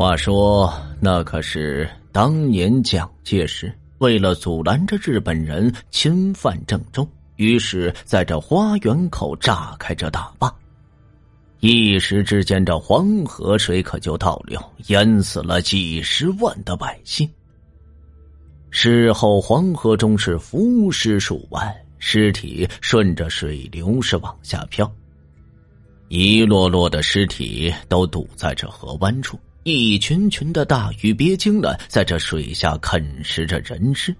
话说，那可是当年蒋介石为了阻拦着日本人侵犯郑州，于是在这花园口炸开这大坝，一时之间，这黄河水可就倒流，淹死了几十万的百姓。事后，黄河中是浮尸数万，尸体顺着水流是往下飘，一摞摞的尸体都堵在这河湾处。一群群的大鱼鳖精呢，在这水下啃食着人尸。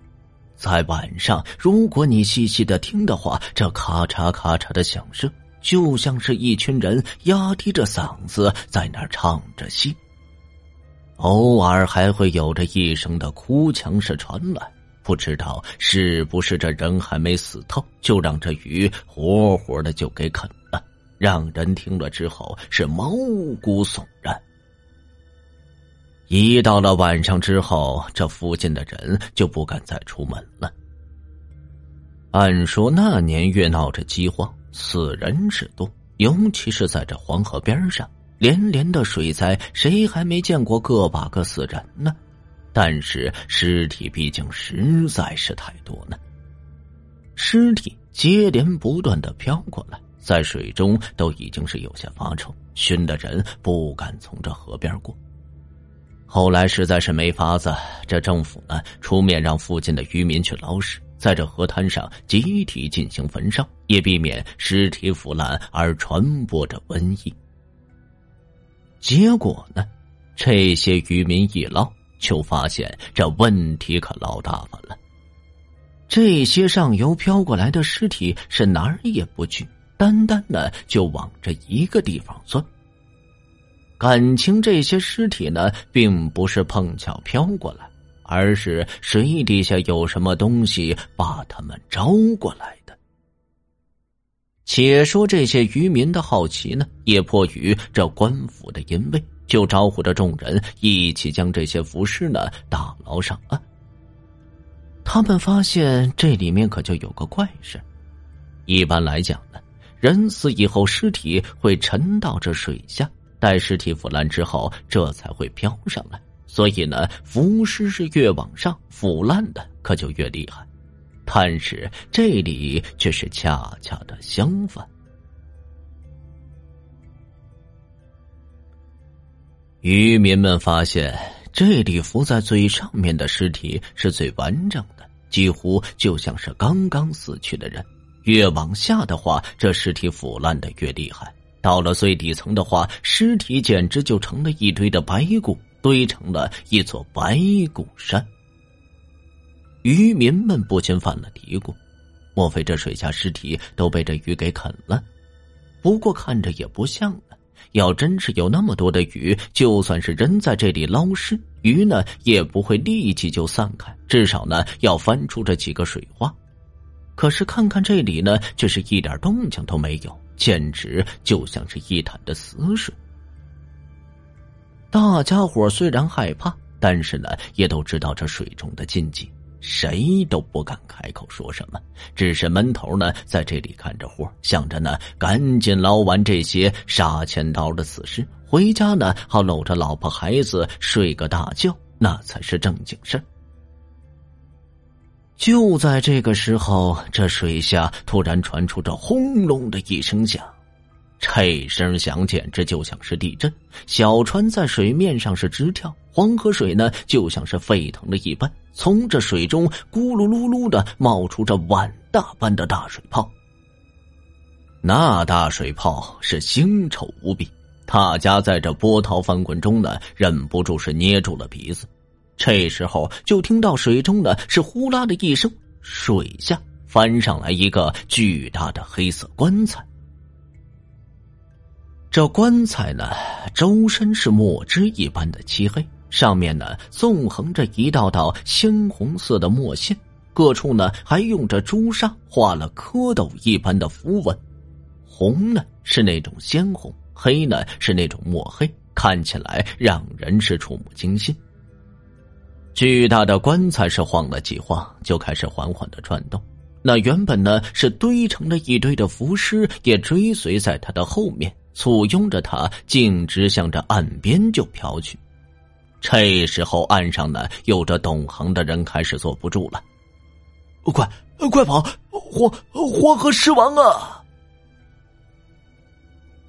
在晚上，如果你细细的听的话，这咔嚓咔嚓的响声，就像是一群人压低着嗓子在那儿唱着戏。偶尔还会有着一声的哭腔是传来，不知道是不是这人还没死透，就让这鱼活活的就给啃了，让人听了之后是毛骨悚然。一到了晚上之后，这附近的人就不敢再出门了。按说那年月闹着饥荒，死人是多，尤其是在这黄河边上，连连的水灾，谁还没见过个把个死人呢？但是尸体毕竟实在是太多了，尸体接连不断的飘过来，在水中都已经是有些发臭，熏的人不敢从这河边过。后来实在是没法子，这政府呢出面让附近的渔民去捞尸，在这河滩上集体进行焚烧，也避免尸体腐烂而传播着瘟疫。结果呢，这些渔民一捞，就发现这问题可老大发了。这些上游飘过来的尸体是哪儿也不去，单单的就往这一个地方钻。感情这些尸体呢，并不是碰巧飘过来，而是水底下有什么东西把他们招过来的。且说这些渔民的好奇呢，也迫于这官府的淫威，就招呼着众人一起将这些浮尸呢打捞上岸。他们发现这里面可就有个怪事一般来讲呢，人死以后尸体会沉到这水下。待尸体腐烂之后，这才会飘上来。所以呢，浮尸是越往上，腐烂的可就越厉害。但是这里却是恰恰的相反。渔民们发现，这里浮在最上面的尸体是最完整的，几乎就像是刚刚死去的人。越往下的话，这尸体腐烂的越厉害。到了最底层的话，尸体简直就成了一堆的白骨，堆成了一座白骨山。渔民们不禁犯了嘀咕：莫非这水下尸体都被这鱼给啃了？不过看着也不像啊！要真是有那么多的鱼，就算是人在这里捞尸，鱼呢也不会立即就散开，至少呢要翻出这几个水花。可是看看这里呢，却是一点动静都没有。简直就像是一潭的死水。大家伙虽然害怕，但是呢，也都知道这水中的禁忌，谁都不敢开口说什么，只是闷头呢在这里看着活，想着呢赶紧捞完这些杀千刀的死尸，回家呢好搂着老婆孩子睡个大觉，那才是正经事就在这个时候，这水下突然传出这轰隆的一声响，这声响简直就像是地震，小船在水面上是直跳，黄河水呢就像是沸腾了一般，从这水中咕噜噜噜的冒出着碗大般的大水泡。那大水泡是腥臭无比，大家在这波涛翻滚中呢，忍不住是捏住了鼻子。这时候，就听到水中呢是呼啦的一声，水下翻上来一个巨大的黑色棺材。这棺材呢，周身是墨汁一般的漆黑，上面呢纵横着一道道鲜红色的墨线，各处呢还用着朱砂画了蝌蚪一般的符文。红呢是那种鲜红，黑呢是那种墨黑，看起来让人是触目惊心。巨大的棺材是晃了几晃，就开始缓缓的转动。那原本呢是堆成了一堆的浮尸，也追随在他的后面，簇拥着他，径直向着岸边就飘去。这时候，岸上呢有着懂行的人开始坐不住了：“快，快跑！黄黄河狮王啊！”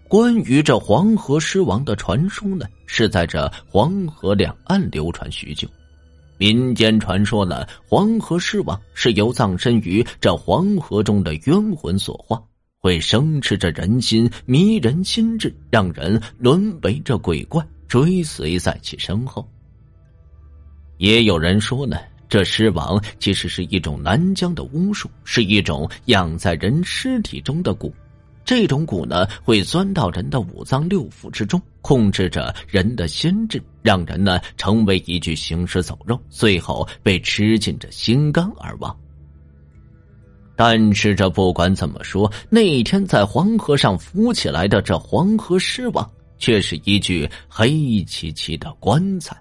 关于这黄河狮王的传说呢，是在这黄河两岸流传许久。民间传说呢，黄河狮王是由葬身于这黄河中的冤魂所化，会生吃着人心，迷人心智，让人沦为这鬼怪，追随在其身后。也有人说呢，这狮王其实是一种南疆的巫术，是一种养在人尸体中的蛊。这种蛊呢，会钻到人的五脏六腑之中，控制着人的心智，让人呢成为一具行尸走肉，最后被吃进这心肝而亡。但是这不管怎么说，那天在黄河上浮起来的这黄河尸王，却是一具黑漆漆的棺材。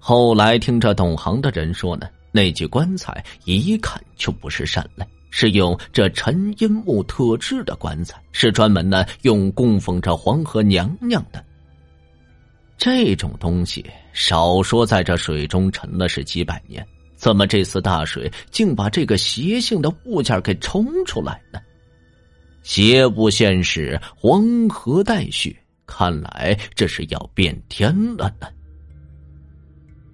后来听着懂行的人说呢，那具棺材一看就不是善类。是用这沉阴木特制的棺材，是专门呢用供奉着黄河娘娘的。这种东西少说在这水中沉了是几百年，怎么这次大水竟把这个邪性的物件给冲出来呢？邪不现世，黄河待续，看来这是要变天了呢。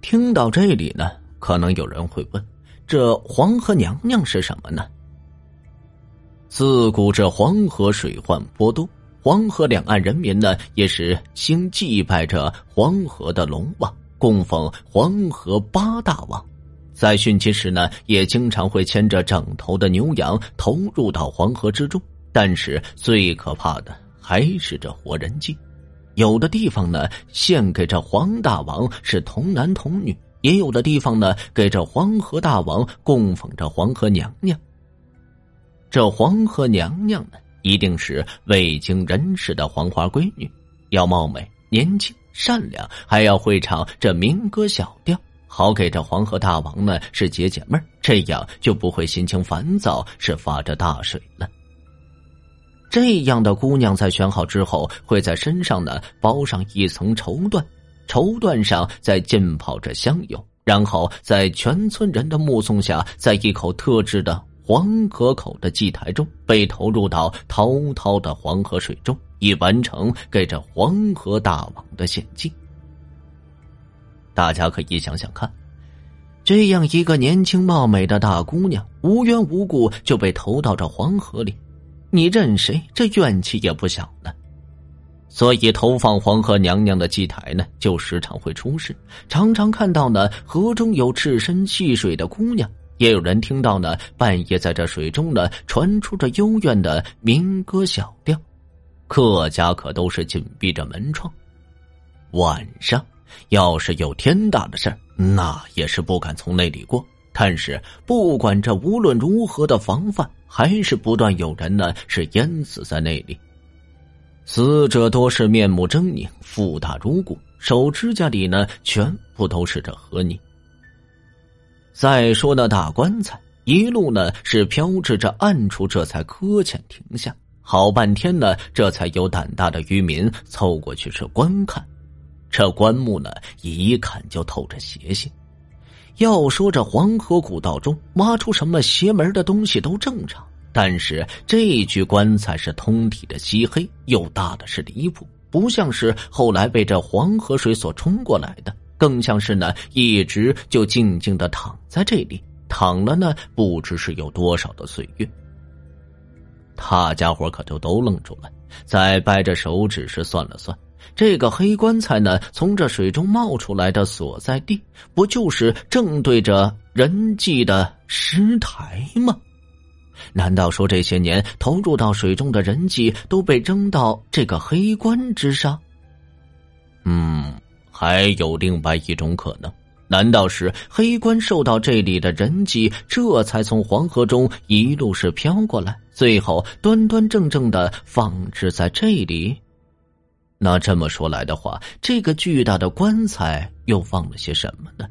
听到这里呢，可能有人会问：这黄河娘娘是什么呢？自古这黄河水患颇多，黄河两岸人民呢也是兴祭拜着黄河的龙王，供奉黄河八大王。在汛期时呢，也经常会牵着整头的牛羊投入到黄河之中。但是最可怕的还是这活人祭，有的地方呢献给这黄大王是童男童女，也有的地方呢给这黄河大王供奉着黄河娘娘。这黄河娘娘呢，一定是未经人事的黄花闺女，要貌美、年轻、善良，还要会唱这民歌小调，好给这黄河大王呢是解解闷这样就不会心情烦躁，是发着大水了。这样的姑娘在选好之后，会在身上呢包上一层绸缎，绸缎上再浸泡着香油，然后在全村人的目送下，在一口特制的。黄河口的祭台中，被投入到滔滔的黄河水中，以完成给这黄河大王的献祭。大家可以想想看，这样一个年轻貌美的大姑娘，无缘无故就被投到这黄河里，你任谁，这怨气也不小呢。所以，投放黄河娘娘的祭台呢，就时常会出事，常常看到呢河中有赤身戏水的姑娘。也有人听到呢，半夜在这水中呢传出着幽怨的民歌小调，各家可都是紧闭着门窗，晚上要是有天大的事儿，那也是不敢从那里过。但是不管这无论如何的防范，还是不断有人呢是淹死在那里，死者多是面目狰狞，腹大如鼓，手指甲里呢全部都是这河泥。再说那大棺材，一路呢是飘至这暗处，这才搁浅停下。好半天呢，这才有胆大的渔民凑过去是观看。这棺木呢，一看就透着邪性。要说这黄河古道中挖出什么邪门的东西都正常，但是这具棺材是通体的漆黑，又大的是离谱，不像是后来被这黄河水所冲过来的。更像是呢，一直就静静的躺在这里，躺了呢，不知是有多少的岁月。大家伙可就都愣住了，再掰着手指是算了算，这个黑棺材呢，从这水中冒出来的所在地，不就是正对着人祭的石台吗？难道说这些年投入到水中的人祭都被扔到这个黑棺之上？嗯。还有另外一种可能，难道是黑官受到这里的人迹，这才从黄河中一路是飘过来，最后端端正正的放置在这里？那这么说来的话，这个巨大的棺材又放了些什么呢？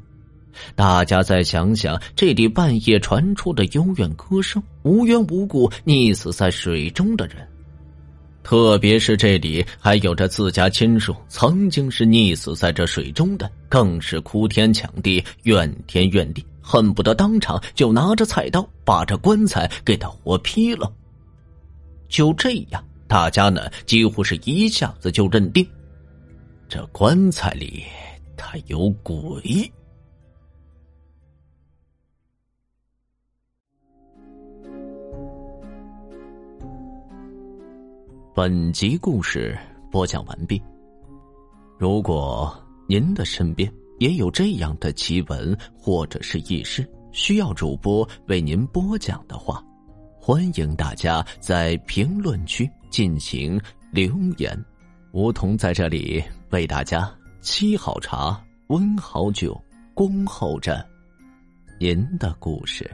大家再想想，这里半夜传出的幽怨歌声，无缘无故溺死在水中的人，特别是这里还有着自家亲属曾经是溺死在这水中的，更是哭天抢地、怨天怨地，恨不得当场就拿着菜刀把这棺材给他活劈了。就这样。大家呢，几乎是一下子就认定，这棺材里他有鬼。本集故事播讲完毕。如果您的身边也有这样的奇闻或者是异事，需要主播为您播讲的话，欢迎大家在评论区。进行留言，梧桐在这里为大家沏好茶、温好酒，恭候着您的故事。